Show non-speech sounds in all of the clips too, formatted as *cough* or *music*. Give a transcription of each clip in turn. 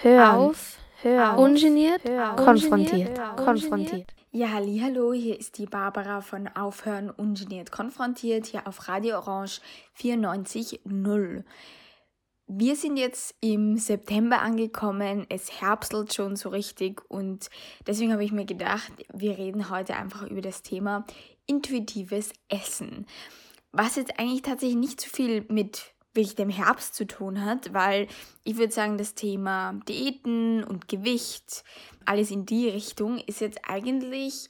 Hör auf, hör auf, ungeniert, hör konfrontiert, hör konfrontiert. Ja, hallo, hier ist die Barbara von Aufhören ungeniert konfrontiert hier auf Radio Orange 94.0. Wir sind jetzt im September angekommen, es herbstelt schon so richtig und deswegen habe ich mir gedacht, wir reden heute einfach über das Thema intuitives Essen. Was jetzt eigentlich tatsächlich nicht so viel mit wirklich dem Herbst zu tun hat, weil ich würde sagen, das Thema Diäten und Gewicht, alles in die Richtung, ist jetzt eigentlich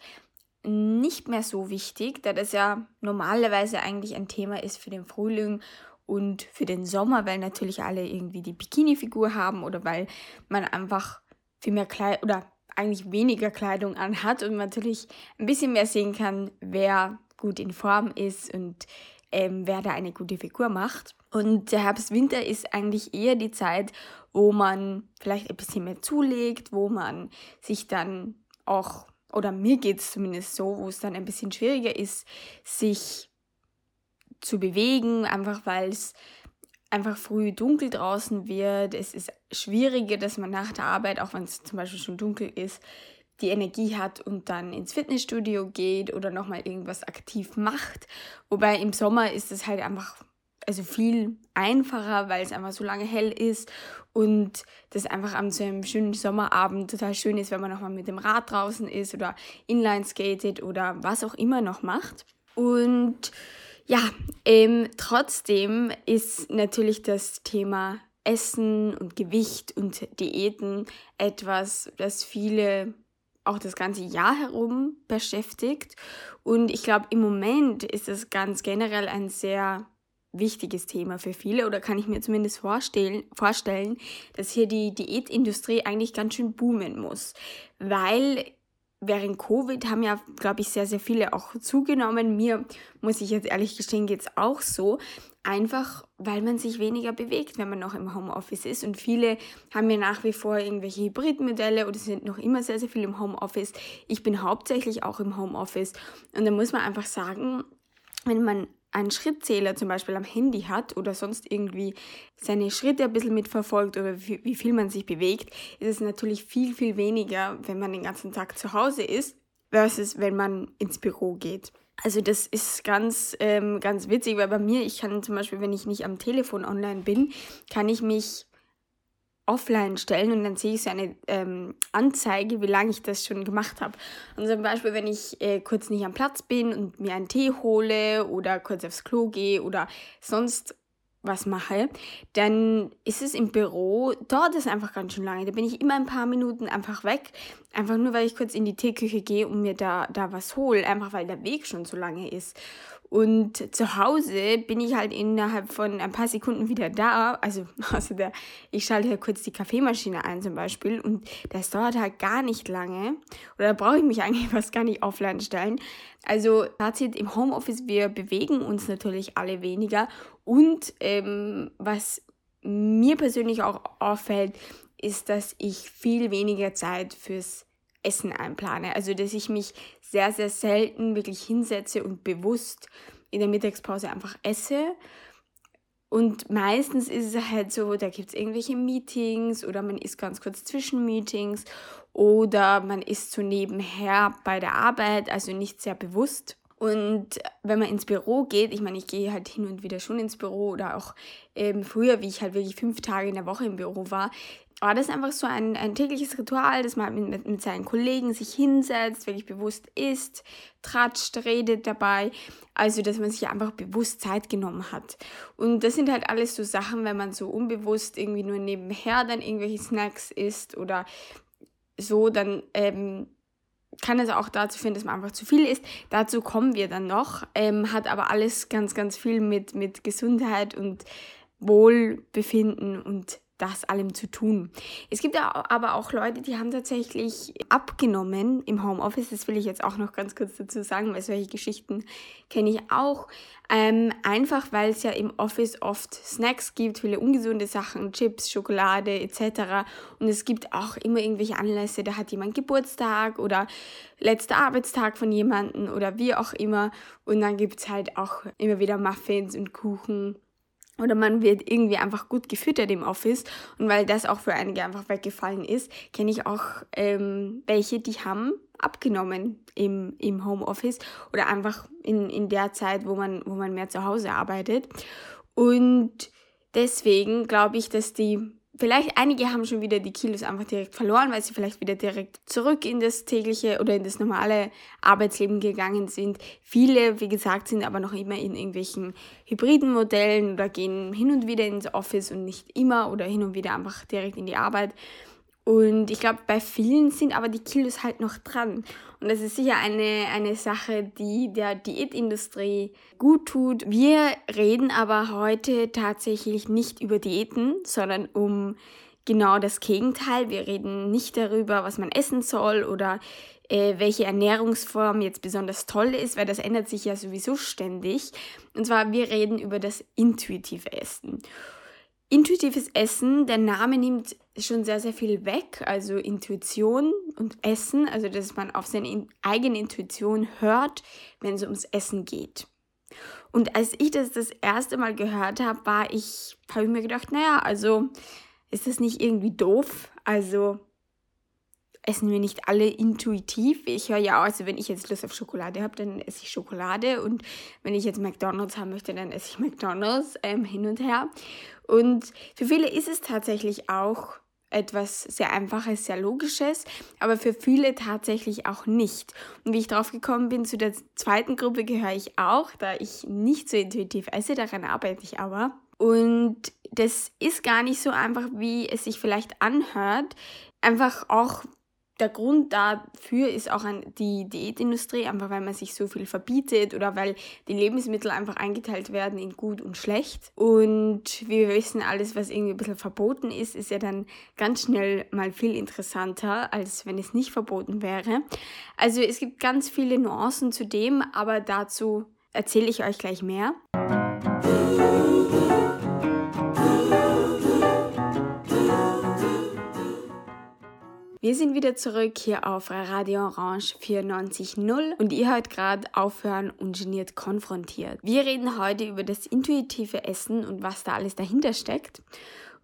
nicht mehr so wichtig, da das ja normalerweise eigentlich ein Thema ist für den Frühling und für den Sommer, weil natürlich alle irgendwie die Bikini-Figur haben oder weil man einfach viel mehr Kleidung oder eigentlich weniger Kleidung anhat und man natürlich ein bisschen mehr sehen kann, wer gut in Form ist und ähm, wer da eine gute Figur macht. Und der Herbst-Winter ist eigentlich eher die Zeit, wo man vielleicht ein bisschen mehr zulegt, wo man sich dann auch, oder mir geht es zumindest so, wo es dann ein bisschen schwieriger ist, sich zu bewegen, einfach weil es einfach früh dunkel draußen wird. Es ist schwieriger, dass man nach der Arbeit, auch wenn es zum Beispiel schon dunkel ist, die Energie hat und dann ins Fitnessstudio geht oder nochmal irgendwas aktiv macht. Wobei im Sommer ist es halt einfach also viel einfacher, weil es einfach so lange hell ist und das einfach an so einem schönen Sommerabend total schön ist, wenn man nochmal mit dem Rad draußen ist oder Inline skatet oder was auch immer noch macht. Und ja, ähm, trotzdem ist natürlich das Thema Essen und Gewicht und Diäten etwas, das viele auch das ganze Jahr herum beschäftigt. Und ich glaube, im Moment ist es ganz generell ein sehr wichtiges Thema für viele oder kann ich mir zumindest vorstellen, vorstellen, dass hier die Diätindustrie eigentlich ganz schön boomen muss, weil während Covid haben ja, glaube ich, sehr, sehr viele auch zugenommen. Mir, muss ich jetzt ehrlich gestehen, geht es auch so. Einfach, weil man sich weniger bewegt, wenn man noch im Homeoffice ist. Und viele haben ja nach wie vor irgendwelche Hybridmodelle oder sind noch immer sehr, sehr viel im Homeoffice. Ich bin hauptsächlich auch im Homeoffice. Und da muss man einfach sagen, wenn man einen Schrittzähler zum Beispiel am Handy hat oder sonst irgendwie seine Schritte ein bisschen mitverfolgt oder wie, viel man sich bewegt, ist es natürlich viel, viel weniger, wenn man den ganzen Tag zu Hause ist, versus wenn man ins Büro geht. Also das ist ganz, ähm, ganz witzig, weil bei mir, ich kann zum Beispiel, wenn ich nicht am Telefon online bin, kann ich mich offline stellen und dann sehe ich so eine ähm, Anzeige, wie lange ich das schon gemacht habe. Und zum Beispiel, wenn ich äh, kurz nicht am Platz bin und mir einen Tee hole oder kurz aufs Klo gehe oder sonst was mache, dann ist es im Büro, dauert es einfach ganz schön lange. Da bin ich immer ein paar Minuten einfach weg, einfach nur weil ich kurz in die Teeküche gehe und mir da, da was hole, einfach weil der Weg schon so lange ist. Und zu Hause bin ich halt innerhalb von ein paar Sekunden wieder da. Also, *laughs* also der, ich schalte halt kurz die Kaffeemaschine ein zum Beispiel und das dauert halt gar nicht lange. Oder brauche ich mich *laughs* eigentlich fast gar nicht offline stellen. Also Fazit im Homeoffice, wir bewegen uns natürlich alle weniger. Und ähm, was mir persönlich auch auffällt, ist, dass ich viel weniger Zeit fürs Essen einplane. Also, dass ich mich sehr, sehr selten wirklich hinsetze und bewusst in der Mittagspause einfach esse. Und meistens ist es halt so, da gibt es irgendwelche Meetings oder man ist ganz kurz zwischen Meetings oder man ist so nebenher bei der Arbeit, also nicht sehr bewusst. Und wenn man ins Büro geht, ich meine, ich gehe halt hin und wieder schon ins Büro oder auch ähm, früher, wie ich halt wirklich fünf Tage in der Woche im Büro war, war das einfach so ein, ein tägliches Ritual, dass man mit, mit seinen Kollegen sich hinsetzt, wirklich bewusst isst, tratscht, redet dabei. Also, dass man sich einfach bewusst Zeit genommen hat. Und das sind halt alles so Sachen, wenn man so unbewusst irgendwie nur nebenher dann irgendwelche Snacks isst oder so, dann ähm, kann es auch dazu führen, dass man einfach zu viel isst. Dazu kommen wir dann noch. Ähm, hat aber alles ganz, ganz viel mit, mit Gesundheit und Wohlbefinden und das allem zu tun. Es gibt aber auch Leute, die haben tatsächlich abgenommen im Homeoffice. Das will ich jetzt auch noch ganz kurz dazu sagen, weil solche Geschichten kenne ich auch. Ähm, einfach weil es ja im Office oft Snacks gibt, viele ungesunde Sachen, Chips, Schokolade etc. Und es gibt auch immer irgendwelche Anlässe, da hat jemand Geburtstag oder letzter Arbeitstag von jemandem oder wie auch immer. Und dann gibt es halt auch immer wieder Muffins und Kuchen oder man wird irgendwie einfach gut gefüttert im Office. Und weil das auch für einige einfach weggefallen ist, kenne ich auch ähm, welche, die haben abgenommen im, im Homeoffice oder einfach in, in der Zeit, wo man, wo man mehr zu Hause arbeitet. Und deswegen glaube ich, dass die vielleicht einige haben schon wieder die Kilos einfach direkt verloren, weil sie vielleicht wieder direkt zurück in das tägliche oder in das normale Arbeitsleben gegangen sind. Viele, wie gesagt, sind aber noch immer in irgendwelchen hybriden Modellen oder gehen hin und wieder ins Office und nicht immer oder hin und wieder einfach direkt in die Arbeit. Und ich glaube, bei vielen sind aber die Kilos halt noch dran. Und das ist sicher eine, eine Sache, die der Diätindustrie gut tut. Wir reden aber heute tatsächlich nicht über Diäten, sondern um genau das Gegenteil. Wir reden nicht darüber, was man essen soll oder äh, welche Ernährungsform jetzt besonders toll ist, weil das ändert sich ja sowieso ständig. Und zwar, wir reden über das intuitive Essen. Intuitives Essen, der Name nimmt schon sehr, sehr viel weg. Also Intuition und Essen, also dass man auf seine eigene Intuition hört, wenn es ums Essen geht. Und als ich das das erste Mal gehört habe, war ich, habe ich mir gedacht, naja, also ist das nicht irgendwie doof? Also essen wir nicht alle intuitiv. Ich höre ja auch, also wenn ich jetzt Lust auf Schokolade habe, dann esse ich Schokolade und wenn ich jetzt McDonald's haben möchte, dann esse ich McDonald's ähm, hin und her. Und für viele ist es tatsächlich auch etwas sehr Einfaches, sehr Logisches, aber für viele tatsächlich auch nicht. Und wie ich drauf gekommen bin, zu der zweiten Gruppe gehöre ich auch, da ich nicht so intuitiv esse, daran arbeite ich aber. Und das ist gar nicht so einfach, wie es sich vielleicht anhört. Einfach auch der Grund dafür ist auch die Diätindustrie, einfach weil man sich so viel verbietet oder weil die Lebensmittel einfach eingeteilt werden in gut und schlecht. Und wir wissen, alles, was irgendwie ein bisschen verboten ist, ist ja dann ganz schnell mal viel interessanter, als wenn es nicht verboten wäre. Also es gibt ganz viele Nuancen zu dem, aber dazu erzähle ich euch gleich mehr. Wir sind wieder zurück hier auf Radio Orange 94.0 und ihr hört gerade Aufhören ungeniert konfrontiert. Wir reden heute über das intuitive Essen und was da alles dahinter steckt.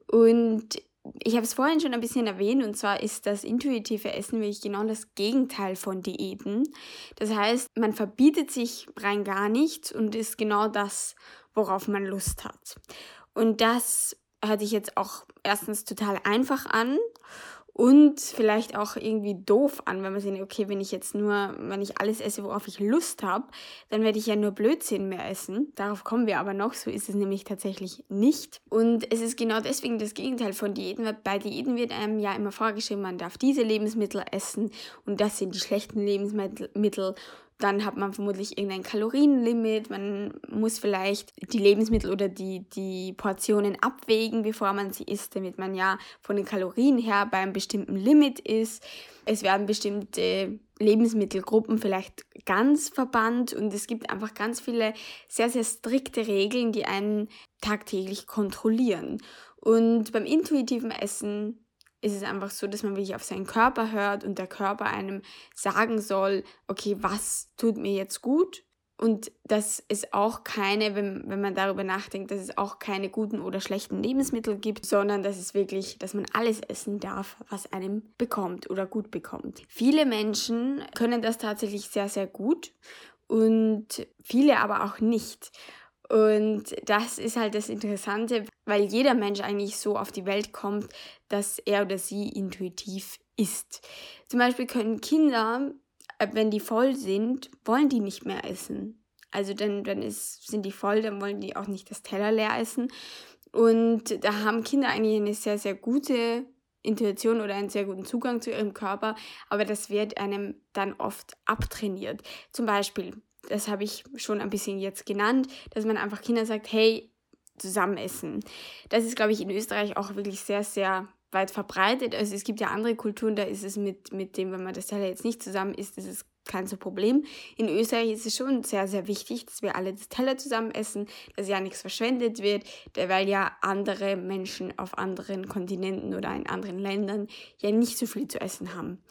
Und ich habe es vorhin schon ein bisschen erwähnt und zwar ist das intuitive Essen wirklich genau das Gegenteil von Diäten. Das heißt, man verbietet sich rein gar nichts und ist genau das, worauf man Lust hat. Und das hört sich jetzt auch erstens total einfach an und vielleicht auch irgendwie doof an, wenn man sich okay, wenn ich jetzt nur, wenn ich alles esse, worauf ich Lust habe, dann werde ich ja nur Blödsinn mehr essen. Darauf kommen wir aber noch, so ist es nämlich tatsächlich nicht. Und es ist genau deswegen das Gegenteil von Diäten, weil bei Diäten wird einem ja immer vorgeschrieben, man darf diese Lebensmittel essen und das sind die schlechten Lebensmittel dann hat man vermutlich irgendein Kalorienlimit. Man muss vielleicht die Lebensmittel oder die, die Portionen abwägen, bevor man sie isst, damit man ja von den Kalorien her bei einem bestimmten Limit ist. Es werden bestimmte Lebensmittelgruppen vielleicht ganz verbannt und es gibt einfach ganz viele sehr, sehr strikte Regeln, die einen tagtäglich kontrollieren. Und beim intuitiven Essen ist es einfach so, dass man wirklich auf seinen Körper hört und der Körper einem sagen soll, okay, was tut mir jetzt gut? Und dass es auch keine, wenn, wenn man darüber nachdenkt, dass es auch keine guten oder schlechten Lebensmittel gibt, sondern dass es wirklich, dass man alles essen darf, was einem bekommt oder gut bekommt. Viele Menschen können das tatsächlich sehr, sehr gut und viele aber auch nicht. Und das ist halt das Interessante, weil jeder Mensch eigentlich so auf die Welt kommt, dass er oder sie intuitiv ist. Zum Beispiel können Kinder, äh, wenn die voll sind, wollen die nicht mehr essen. Also dann, dann ist, sind die voll, dann wollen die auch nicht das Teller leer essen. Und da haben Kinder eigentlich eine sehr, sehr gute Intuition oder einen sehr guten Zugang zu ihrem Körper, aber das wird einem dann oft abtrainiert. Zum Beispiel, das habe ich schon ein bisschen jetzt genannt, dass man einfach Kindern sagt, hey, zusammen essen. Das ist, glaube ich, in Österreich auch wirklich sehr, sehr weit verbreitet. Also es gibt ja andere Kulturen, da ist es mit, mit dem, wenn man das Teller jetzt nicht zusammen isst, ist es kein so Problem. In Österreich ist es schon sehr, sehr wichtig, dass wir alle das Teller zusammen essen, dass ja nichts verschwendet wird, weil ja andere Menschen auf anderen Kontinenten oder in anderen Ländern ja nicht so viel zu essen haben.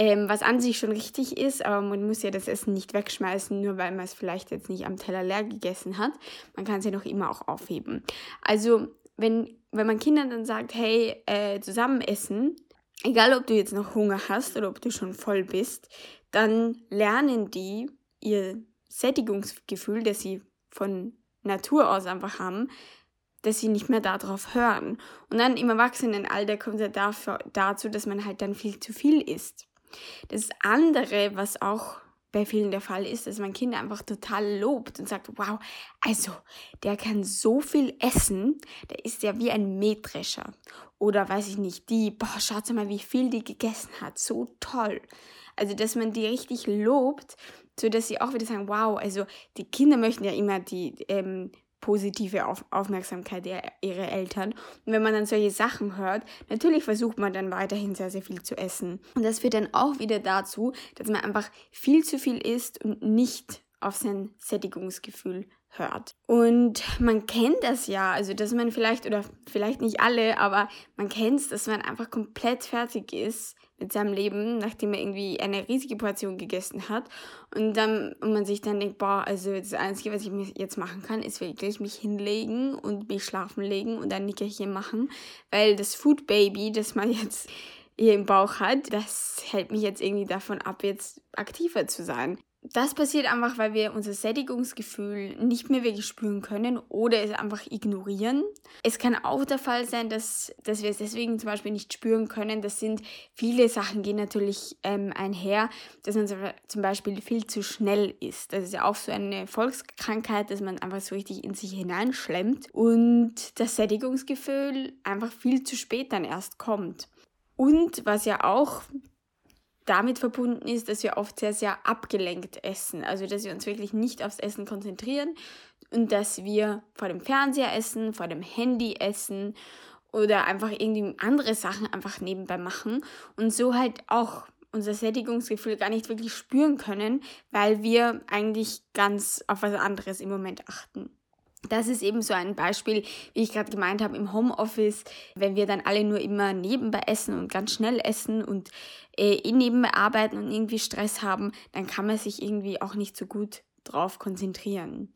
Ähm, was an sich schon richtig ist, aber man muss ja das Essen nicht wegschmeißen, nur weil man es vielleicht jetzt nicht am Teller leer gegessen hat. Man kann es ja noch immer auch aufheben. Also wenn, wenn man Kindern dann sagt, hey, äh, zusammen essen, egal ob du jetzt noch Hunger hast oder ob du schon voll bist, dann lernen die ihr Sättigungsgefühl, das sie von Natur aus einfach haben, dass sie nicht mehr darauf hören. Und dann im Erwachsenenalter kommt es ja dazu, dass man halt dann viel zu viel isst. Das andere, was auch bei vielen der Fall ist, dass man Kinder einfach total lobt und sagt, wow, also der kann so viel essen, der ist ja wie ein Mähdrescher. Oder weiß ich nicht, die, boah, schaut mal, wie viel die gegessen hat, so toll. Also, dass man die richtig lobt, so dass sie auch wieder sagen, wow, also die Kinder möchten ja immer die ähm, positive Auf Aufmerksamkeit der, ihrer Eltern. Und wenn man dann solche Sachen hört, natürlich versucht man dann weiterhin sehr, sehr viel zu essen. Und das führt dann auch wieder dazu, dass man einfach viel zu viel isst und nicht auf sein Sättigungsgefühl hört. Und man kennt das ja, also dass man vielleicht, oder vielleicht nicht alle, aber man kennt es, dass man einfach komplett fertig ist mit seinem Leben, nachdem er irgendwie eine riesige Portion gegessen hat. Und dann und man sich dann denkt, boah, also das Einzige, was ich jetzt machen kann, ist wirklich mich hinlegen und mich schlafen legen und ein Nickerchen machen, weil das Food Baby, das man jetzt hier im Bauch hat, das hält mich jetzt irgendwie davon ab, jetzt aktiver zu sein das passiert einfach, weil wir unser Sättigungsgefühl nicht mehr wirklich spüren können oder es einfach ignorieren. Es kann auch der Fall sein, dass, dass wir es deswegen zum Beispiel nicht spüren können. Das sind viele Sachen, gehen natürlich ähm, einher, dass man zum Beispiel viel zu schnell ist. Das ist ja auch so eine Volkskrankheit, dass man einfach so richtig in sich hineinschlemmt und das Sättigungsgefühl einfach viel zu spät dann erst kommt. Und was ja auch damit verbunden ist, dass wir oft sehr, sehr abgelenkt essen. Also, dass wir uns wirklich nicht aufs Essen konzentrieren und dass wir vor dem Fernseher essen, vor dem Handy essen oder einfach irgendwie andere Sachen einfach nebenbei machen und so halt auch unser Sättigungsgefühl gar nicht wirklich spüren können, weil wir eigentlich ganz auf was anderes im Moment achten. Das ist eben so ein Beispiel, wie ich gerade gemeint habe, im Homeoffice, wenn wir dann alle nur immer nebenbei essen und ganz schnell essen und äh, eh nebenbei arbeiten und irgendwie Stress haben, dann kann man sich irgendwie auch nicht so gut drauf konzentrieren.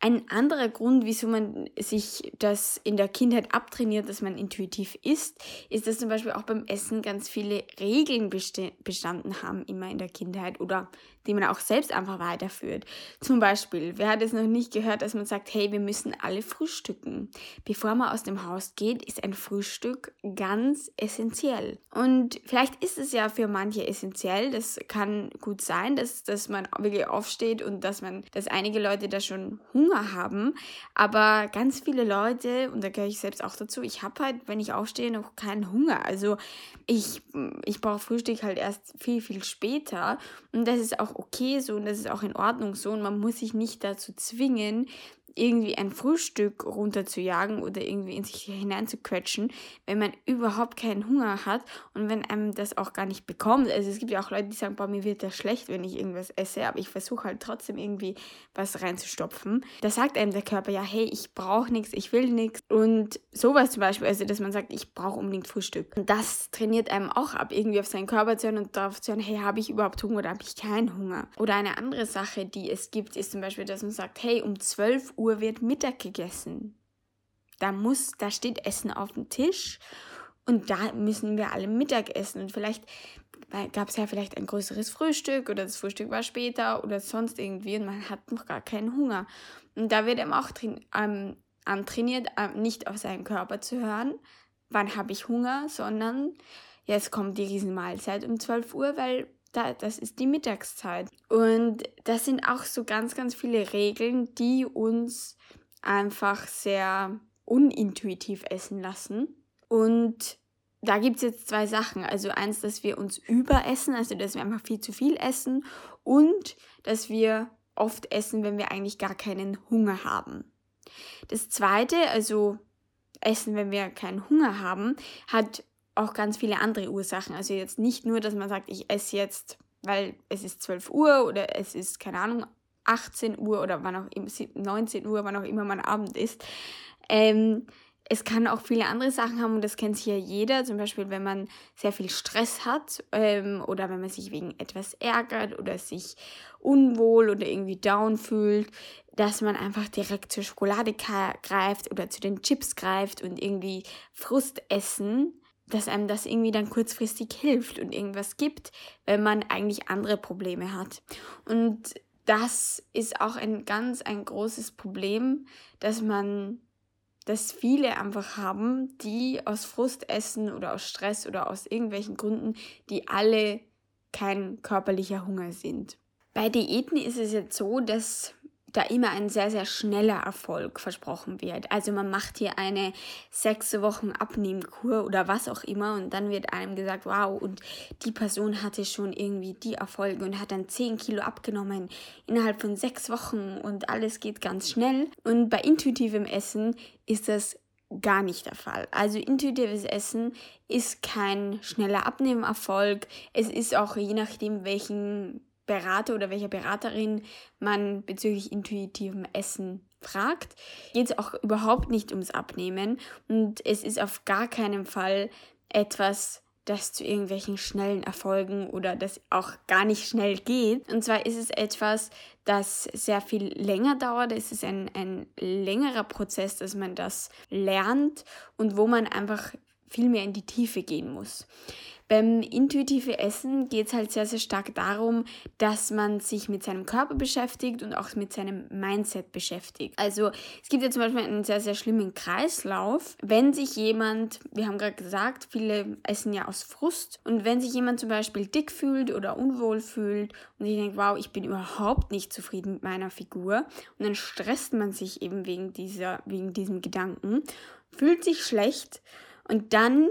Ein anderer Grund, wieso man sich das in der Kindheit abtrainiert, dass man intuitiv isst, ist, dass zum Beispiel auch beim Essen ganz viele Regeln bestanden haben, immer in der Kindheit oder die man auch selbst einfach weiterführt. Zum Beispiel, wer hat es noch nicht gehört, dass man sagt, hey, wir müssen alle frühstücken. Bevor man aus dem Haus geht, ist ein Frühstück ganz essentiell. Und vielleicht ist es ja für manche essentiell, das kann gut sein, dass, dass man wirklich aufsteht und dass man, dass einige Leute da schon Hunger haben, aber ganz viele Leute, und da gehöre ich selbst auch dazu, ich habe halt, wenn ich aufstehe, noch keinen Hunger. Also ich, ich brauche Frühstück halt erst viel, viel später und das ist auch okay so und das ist auch in Ordnung so und man muss sich nicht dazu zwingen, irgendwie ein Frühstück runterzujagen oder irgendwie in sich hineinzuquetschen, wenn man überhaupt keinen Hunger hat und wenn einem das auch gar nicht bekommt. Also es gibt ja auch Leute, die sagen, boah, mir wird das schlecht, wenn ich irgendwas esse, aber ich versuche halt trotzdem irgendwie was reinzustopfen. Da sagt einem der Körper ja, hey, ich brauche nichts, ich will nichts und sowas zum Beispiel, also dass man sagt, ich brauche unbedingt Frühstück. Und das trainiert einem auch ab, irgendwie auf seinen Körper zu hören und darauf zu hören, hey, habe ich überhaupt Hunger oder habe ich keinen Hunger? Oder eine andere Sache, die es gibt, ist zum Beispiel, dass man sagt, hey, um 12 Uhr Uhr wird Mittag gegessen. Da muss, da steht Essen auf dem Tisch und da müssen wir alle Mittag essen. Und vielleicht gab es ja vielleicht ein größeres Frühstück oder das Frühstück war später oder sonst irgendwie und man hat noch gar keinen Hunger. Und da wird eben auch ähm, antrainiert, ähm, nicht auf seinen Körper zu hören, wann habe ich Hunger, sondern jetzt kommt die Riesenmahlzeit um 12 Uhr, weil da, das ist die Mittagszeit. Und das sind auch so ganz, ganz viele Regeln, die uns einfach sehr unintuitiv essen lassen. Und da gibt es jetzt zwei Sachen. Also eins, dass wir uns überessen, also dass wir einfach viel zu viel essen und dass wir oft essen, wenn wir eigentlich gar keinen Hunger haben. Das zweite, also Essen, wenn wir keinen Hunger haben, hat auch ganz viele andere Ursachen. Also jetzt nicht nur, dass man sagt, ich esse jetzt, weil es ist 12 Uhr oder es ist, keine Ahnung, 18 Uhr oder wann auch immer, 19 Uhr, wann auch immer man Abend ist. Ähm, es kann auch viele andere Sachen haben und das kennt ja jeder. Zum Beispiel, wenn man sehr viel Stress hat ähm, oder wenn man sich wegen etwas ärgert oder sich unwohl oder irgendwie down fühlt, dass man einfach direkt zur Schokolade greift oder zu den Chips greift und irgendwie Frust essen, dass einem das irgendwie dann kurzfristig hilft und irgendwas gibt, wenn man eigentlich andere Probleme hat. Und das ist auch ein ganz ein großes Problem, dass man dass viele einfach haben, die aus Frust essen oder aus Stress oder aus irgendwelchen Gründen, die alle kein körperlicher Hunger sind. Bei Diäten ist es jetzt so, dass da immer ein sehr, sehr schneller Erfolg versprochen wird. Also man macht hier eine sechs Wochen Abnehmkur oder was auch immer und dann wird einem gesagt, wow, und die Person hatte schon irgendwie die Erfolge und hat dann zehn Kilo abgenommen innerhalb von sechs Wochen und alles geht ganz schnell. Und bei intuitivem Essen ist das gar nicht der Fall. Also intuitives Essen ist kein schneller Abnehmerfolg. Es ist auch je nachdem, welchen Berater oder welcher Beraterin man bezüglich intuitivem Essen fragt, geht es auch überhaupt nicht ums Abnehmen und es ist auf gar keinen Fall etwas, das zu irgendwelchen schnellen Erfolgen oder das auch gar nicht schnell geht. Und zwar ist es etwas, das sehr viel länger dauert. Es ist ein, ein längerer Prozess, dass man das lernt und wo man einfach viel mehr in die Tiefe gehen muss. Beim intuitiven Essen geht es halt sehr, sehr stark darum, dass man sich mit seinem Körper beschäftigt und auch mit seinem Mindset beschäftigt. Also es gibt ja zum Beispiel einen sehr, sehr schlimmen Kreislauf. Wenn sich jemand, wir haben gerade gesagt, viele essen ja aus Frust und wenn sich jemand zum Beispiel dick fühlt oder unwohl fühlt und ich denke, wow, ich bin überhaupt nicht zufrieden mit meiner Figur und dann stresst man sich eben wegen, dieser, wegen diesem Gedanken, fühlt sich schlecht und dann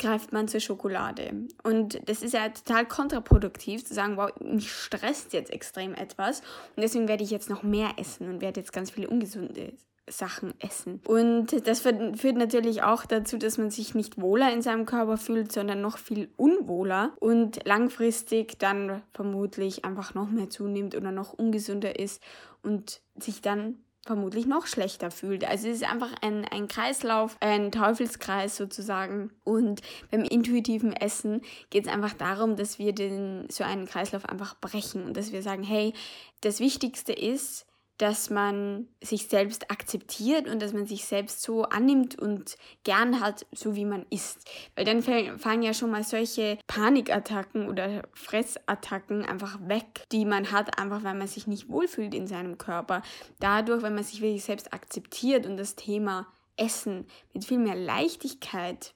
greift man zur Schokolade. Und das ist ja total kontraproduktiv zu sagen, wow, mich stresst jetzt extrem etwas und deswegen werde ich jetzt noch mehr essen und werde jetzt ganz viele ungesunde Sachen essen. Und das führt natürlich auch dazu, dass man sich nicht wohler in seinem Körper fühlt, sondern noch viel unwohler und langfristig dann vermutlich einfach noch mehr zunimmt oder noch ungesünder ist und sich dann vermutlich noch schlechter fühlt. Also es ist einfach ein, ein Kreislauf, ein Teufelskreis sozusagen. Und beim intuitiven Essen geht es einfach darum, dass wir den, so einen Kreislauf einfach brechen und dass wir sagen, hey, das Wichtigste ist, dass man sich selbst akzeptiert und dass man sich selbst so annimmt und gern hat, so wie man ist. Weil dann fallen ja schon mal solche Panikattacken oder Fressattacken einfach weg, die man hat, einfach weil man sich nicht wohlfühlt in seinem Körper. Dadurch, wenn man sich wirklich selbst akzeptiert und das Thema Essen mit viel mehr Leichtigkeit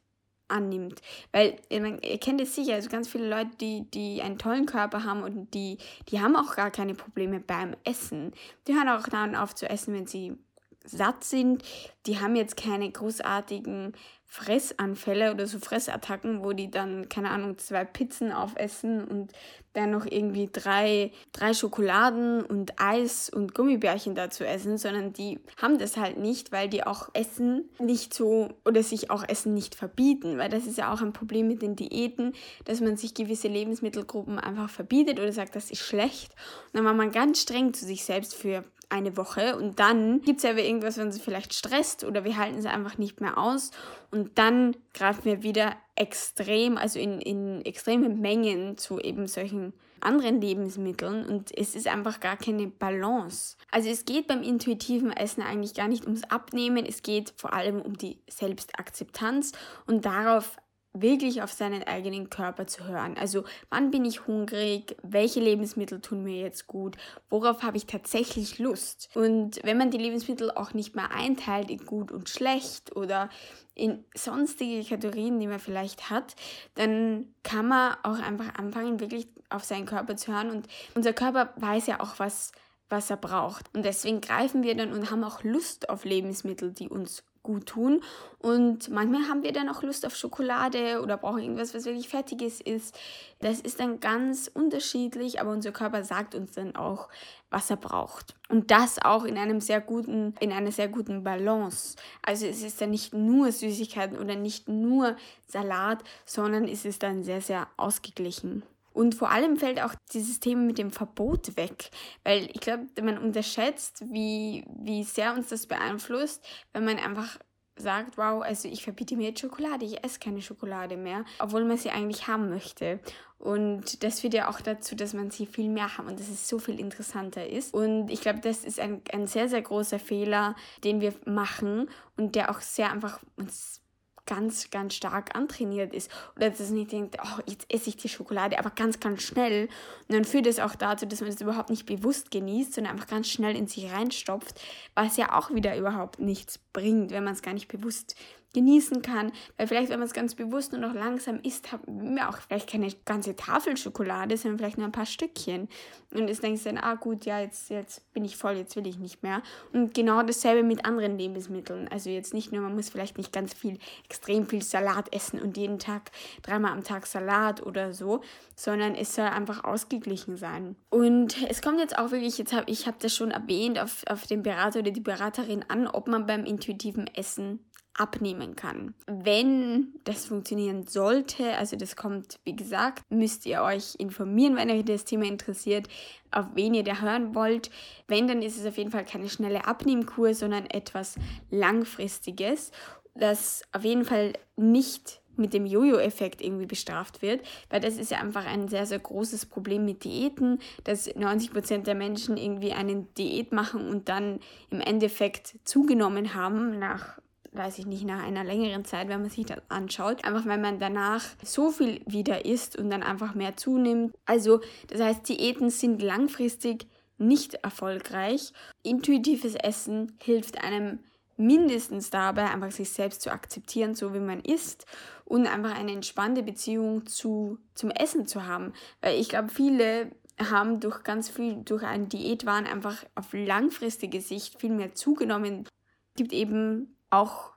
annimmt. Weil ihr kennt es sicher, also ganz viele Leute, die, die einen tollen Körper haben und die, die haben auch gar keine Probleme beim Essen. Die hören auch dann auf zu essen, wenn sie satt sind. Die haben jetzt keine großartigen Fressanfälle oder so Fressattacken, wo die dann, keine Ahnung, zwei Pizzen aufessen und dann noch irgendwie drei, drei Schokoladen und Eis und Gummibärchen dazu essen, sondern die haben das halt nicht, weil die auch Essen nicht so oder sich auch Essen nicht verbieten, weil das ist ja auch ein Problem mit den Diäten, dass man sich gewisse Lebensmittelgruppen einfach verbietet oder sagt, das ist schlecht. Und dann war man ganz streng zu sich selbst für eine Woche und dann gibt es ja irgendwas, wenn sie vielleicht stresst oder wir halten es einfach nicht mehr aus und dann greifen wir wieder extrem, also in, in extreme Mengen zu eben solchen anderen Lebensmitteln und es ist einfach gar keine Balance. Also es geht beim intuitiven Essen eigentlich gar nicht ums Abnehmen, es geht vor allem um die Selbstakzeptanz und darauf wirklich auf seinen eigenen Körper zu hören. Also wann bin ich hungrig, welche Lebensmittel tun mir jetzt gut, worauf habe ich tatsächlich Lust. Und wenn man die Lebensmittel auch nicht mehr einteilt in gut und schlecht oder in sonstige Kategorien, die man vielleicht hat, dann kann man auch einfach anfangen, wirklich auf seinen Körper zu hören. Und unser Körper weiß ja auch, was, was er braucht. Und deswegen greifen wir dann und haben auch Lust auf Lebensmittel, die uns gut tun. Und manchmal haben wir dann auch Lust auf Schokolade oder brauchen irgendwas, was wirklich Fertiges ist. Das ist dann ganz unterschiedlich, aber unser Körper sagt uns dann auch, was er braucht. Und das auch in einem sehr guten, in einer sehr guten Balance. Also es ist dann nicht nur Süßigkeiten oder nicht nur Salat, sondern es ist dann sehr, sehr ausgeglichen. Und vor allem fällt auch dieses Thema mit dem Verbot weg, weil ich glaube, man unterschätzt, wie, wie sehr uns das beeinflusst, wenn man einfach sagt, wow, also ich verbiete mir jetzt Schokolade, ich esse keine Schokolade mehr, obwohl man sie eigentlich haben möchte. Und das führt ja auch dazu, dass man sie viel mehr haben und dass es so viel interessanter ist. Und ich glaube, das ist ein, ein sehr, sehr großer Fehler, den wir machen und der auch sehr einfach uns ganz, ganz stark antrainiert ist. Oder dass man nicht denkt, oh, jetzt esse ich die Schokolade, aber ganz, ganz schnell. Und dann führt es auch dazu, dass man das überhaupt nicht bewusst genießt, sondern einfach ganz schnell in sich reinstopft, was ja auch wieder überhaupt nichts bringt, wenn man es gar nicht bewusst genießen kann. Weil vielleicht, wenn man es ganz bewusst und noch langsam isst, haben wir auch vielleicht keine ganze Tafel Schokolade, sondern vielleicht nur ein paar Stückchen. Und jetzt denkst du dann, ah gut, ja, jetzt, jetzt bin ich voll, jetzt will ich nicht mehr. Und genau dasselbe mit anderen Lebensmitteln. Also jetzt nicht nur, man muss vielleicht nicht ganz viel, extrem viel Salat essen und jeden Tag dreimal am Tag Salat oder so, sondern es soll einfach ausgeglichen sein. Und es kommt jetzt auch wirklich, jetzt hab, ich habe das schon erwähnt, auf, auf den Berater oder die Beraterin an, ob man beim intuitiven Essen abnehmen kann. Wenn das funktionieren sollte, also das kommt, wie gesagt, müsst ihr euch informieren, wenn euch das Thema interessiert, auf wen ihr da hören wollt. Wenn, dann ist es auf jeden Fall keine schnelle Abnehmkur, sondern etwas langfristiges, das auf jeden Fall nicht mit dem Jojo-Effekt irgendwie bestraft wird, weil das ist ja einfach ein sehr, sehr großes Problem mit Diäten, dass 90% der Menschen irgendwie eine Diät machen und dann im Endeffekt zugenommen haben nach weiß ich nicht, nach einer längeren Zeit, wenn man sich das anschaut. Einfach weil man danach so viel wieder isst und dann einfach mehr zunimmt. Also, das heißt, Diäten sind langfristig nicht erfolgreich. Intuitives Essen hilft einem mindestens dabei, einfach sich selbst zu akzeptieren, so wie man ist und einfach eine entspannte Beziehung zu, zum Essen zu haben. Weil ich glaube, viele haben durch ganz viel, durch einen Diätwahn einfach auf langfristige Sicht viel mehr zugenommen. Es gibt eben auch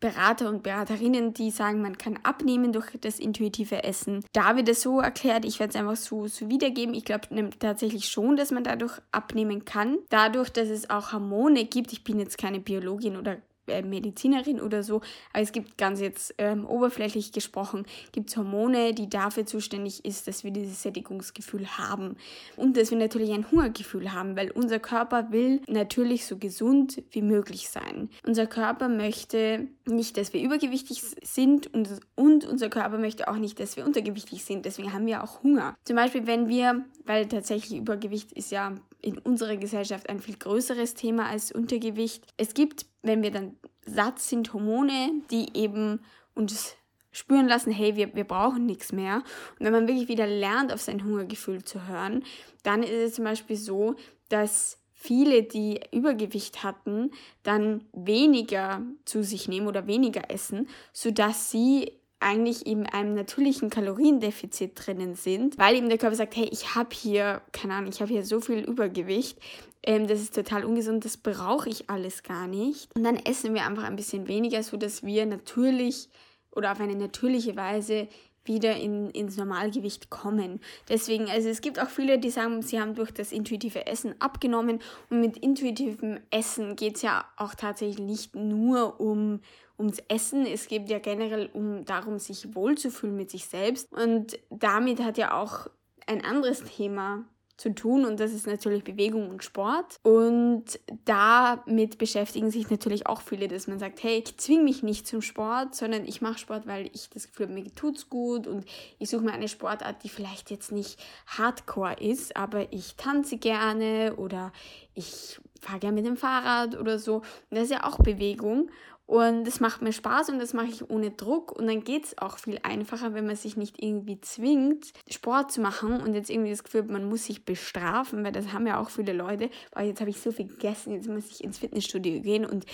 Berater und Beraterinnen, die sagen, man kann abnehmen durch das intuitive Essen. Da wird es so erklärt, ich werde es einfach so, so wiedergeben. Ich glaube tatsächlich schon, dass man dadurch abnehmen kann. Dadurch, dass es auch Hormone gibt, ich bin jetzt keine Biologin oder äh, Medizinerin oder so, aber es gibt ganz jetzt ähm, oberflächlich gesprochen, gibt es Hormone, die dafür zuständig ist, dass wir dieses Sättigungsgefühl haben und dass wir natürlich ein Hungergefühl haben, weil unser Körper will natürlich so gesund wie möglich sein. Unser Körper möchte nicht, dass wir übergewichtig sind und, und unser Körper möchte auch nicht, dass wir untergewichtig sind, deswegen haben wir auch Hunger. Zum Beispiel, wenn wir, weil tatsächlich Übergewicht ist ja in unserer Gesellschaft ein viel größeres Thema als Untergewicht. Es gibt, wenn wir dann satt sind, Hormone, die eben uns spüren lassen, hey, wir, wir brauchen nichts mehr. Und wenn man wirklich wieder lernt, auf sein Hungergefühl zu hören, dann ist es zum Beispiel so, dass viele, die Übergewicht hatten, dann weniger zu sich nehmen oder weniger essen, sodass sie eigentlich eben einem natürlichen Kaloriendefizit drinnen sind, weil eben der Körper sagt, hey, ich habe hier, keine Ahnung, ich habe hier so viel Übergewicht, ähm, das ist total ungesund, das brauche ich alles gar nicht. Und dann essen wir einfach ein bisschen weniger, so dass wir natürlich oder auf eine natürliche Weise wieder in, ins Normalgewicht kommen. Deswegen, also es gibt auch viele, die sagen, sie haben durch das intuitive Essen abgenommen. Und mit intuitivem Essen geht es ja auch tatsächlich nicht nur um, ums Essen, es geht ja generell um darum, sich wohlzufühlen mit sich selbst. Und damit hat ja auch ein anderes Thema zu tun und das ist natürlich Bewegung und Sport. Und damit beschäftigen sich natürlich auch viele, dass man sagt, hey, ich zwinge mich nicht zum Sport, sondern ich mache Sport, weil ich das Gefühl habe, mir tut's gut und ich suche mir eine Sportart, die vielleicht jetzt nicht hardcore ist, aber ich tanze gerne oder ich fahre gerne mit dem Fahrrad oder so. Und das ist ja auch Bewegung. Und es macht mir Spaß und das mache ich ohne Druck. Und dann geht es auch viel einfacher, wenn man sich nicht irgendwie zwingt, Sport zu machen und jetzt irgendwie das Gefühl, man muss sich bestrafen, weil das haben ja auch viele Leute. Boah, jetzt habe ich so viel gegessen, jetzt muss ich ins Fitnessstudio gehen und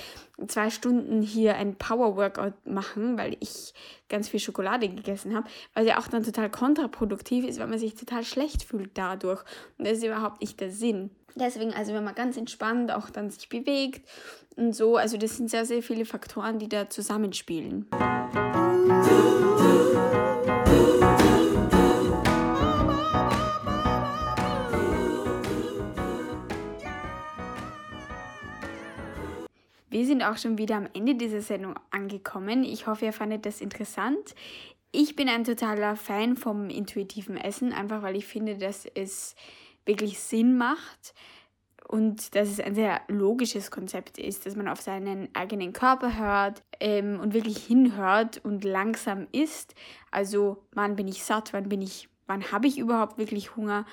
zwei Stunden hier ein Power-Workout machen, weil ich ganz viel Schokolade gegessen habe, was ja auch dann total kontraproduktiv ist, weil man sich total schlecht fühlt dadurch. Und das ist überhaupt nicht der Sinn. Deswegen, also wenn man ganz entspannt auch dann sich bewegt und so, also das sind sehr, sehr viele Faktoren, die da zusammenspielen. Wir sind auch schon wieder am Ende dieser Sendung angekommen. Ich hoffe, ihr fandet das interessant. Ich bin ein totaler Fan vom intuitiven Essen, einfach weil ich finde, dass es wirklich Sinn macht. und dass es ein sehr logisches Konzept ist, dass man auf seinen eigenen Körper hört ähm, und wirklich hinhört und langsam isst. Also wann bin ich satt, wann bin ich, wann habe ich überhaupt wirklich Hunger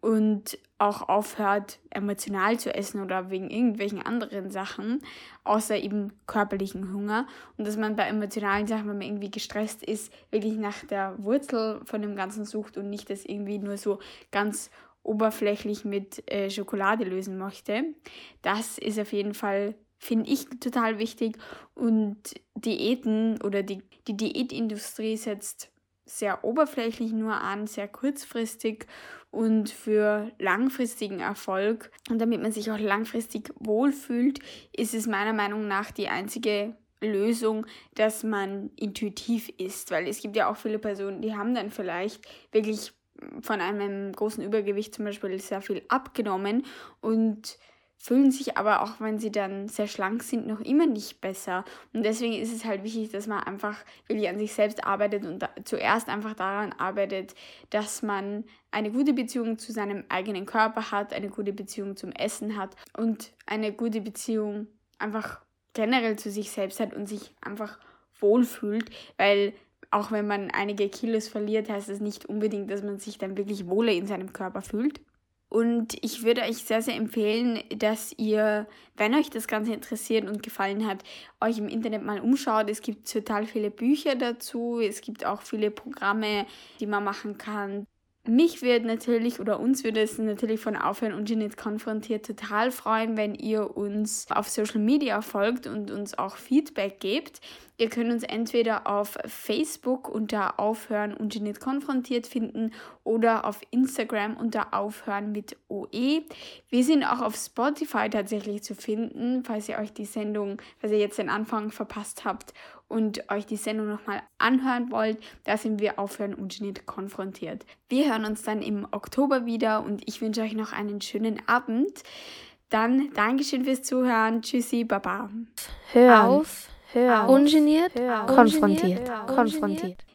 und auch aufhört, emotional zu essen oder wegen irgendwelchen anderen Sachen, außer eben körperlichen Hunger. Und dass man bei emotionalen Sachen, wenn man irgendwie gestresst ist, wirklich nach der Wurzel von dem Ganzen sucht und nicht das irgendwie nur so ganz oberflächlich mit äh, Schokolade lösen möchte. Das ist auf jeden Fall, finde ich, total wichtig. Und Diäten oder die, die Diätindustrie setzt sehr oberflächlich nur an, sehr kurzfristig und für langfristigen Erfolg und damit man sich auch langfristig wohlfühlt, ist es meiner Meinung nach die einzige Lösung, dass man intuitiv isst, weil es gibt ja auch viele Personen, die haben dann vielleicht wirklich von einem großen Übergewicht zum Beispiel sehr viel abgenommen und fühlen sich aber auch, wenn sie dann sehr schlank sind, noch immer nicht besser. Und deswegen ist es halt wichtig, dass man einfach wirklich an sich selbst arbeitet und da, zuerst einfach daran arbeitet, dass man eine gute Beziehung zu seinem eigenen Körper hat, eine gute Beziehung zum Essen hat und eine gute Beziehung einfach generell zu sich selbst hat und sich einfach wohlfühlt, weil auch wenn man einige Kilos verliert, heißt das nicht unbedingt, dass man sich dann wirklich wohler in seinem Körper fühlt. Und ich würde euch sehr, sehr empfehlen, dass ihr, wenn euch das Ganze interessiert und gefallen hat, euch im Internet mal umschaut. Es gibt total viele Bücher dazu. Es gibt auch viele Programme, die man machen kann. Mich wird natürlich oder uns würde es natürlich von Aufhören und Jeanette konfrontiert total freuen, wenn ihr uns auf Social Media folgt und uns auch Feedback gebt. Ihr könnt uns entweder auf Facebook unter Aufhören und Jeanette konfrontiert finden oder auf Instagram unter Aufhören mit OE. Wir sind auch auf Spotify tatsächlich zu finden, falls ihr euch die Sendung, falls ihr jetzt den Anfang verpasst habt und euch die Sendung nochmal anhören wollt. Da sind wir Aufhören und Jeanette konfrontiert. Wir hören uns dann im Oktober wieder und ich wünsche euch noch einen schönen Abend. Dann Dankeschön fürs Zuhören. Tschüssi, Baba. Hör auf. Hör. Ungeniert. Hör. Konfrontiert. Konfrontiert.